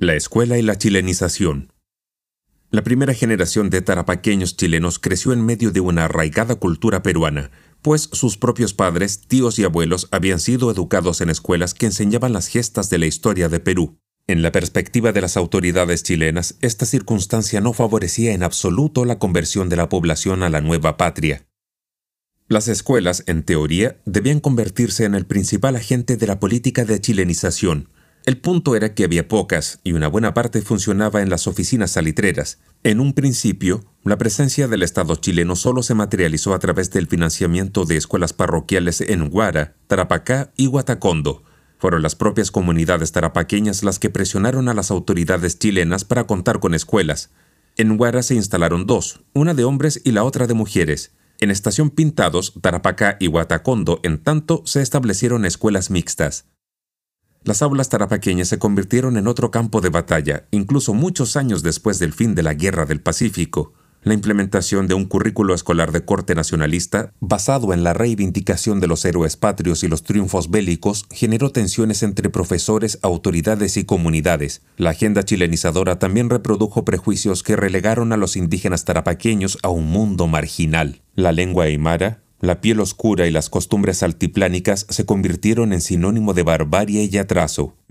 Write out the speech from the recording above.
La escuela y la chilenización. La primera generación de tarapaqueños chilenos creció en medio de una arraigada cultura peruana, pues sus propios padres, tíos y abuelos habían sido educados en escuelas que enseñaban las gestas de la historia de Perú. En la perspectiva de las autoridades chilenas, esta circunstancia no favorecía en absoluto la conversión de la población a la nueva patria. Las escuelas, en teoría, debían convertirse en el principal agente de la política de chilenización, el punto era que había pocas y una buena parte funcionaba en las oficinas salitreras. En un principio, la presencia del Estado chileno solo se materializó a través del financiamiento de escuelas parroquiales en Huara, Tarapacá y Huatacondo. Fueron las propias comunidades tarapaqueñas las que presionaron a las autoridades chilenas para contar con escuelas. En Huara se instalaron dos, una de hombres y la otra de mujeres. En Estación Pintados, Tarapacá y Huatacondo, en tanto, se establecieron escuelas mixtas. Las aulas tarapaqueñas se convirtieron en otro campo de batalla, incluso muchos años después del fin de la Guerra del Pacífico. La implementación de un currículo escolar de corte nacionalista, basado en la reivindicación de los héroes patrios y los triunfos bélicos, generó tensiones entre profesores, autoridades y comunidades. La agenda chilenizadora también reprodujo prejuicios que relegaron a los indígenas tarapaqueños a un mundo marginal. La lengua aymara, la piel oscura y las costumbres altiplánicas se convirtieron en sinónimo de barbarie y atraso.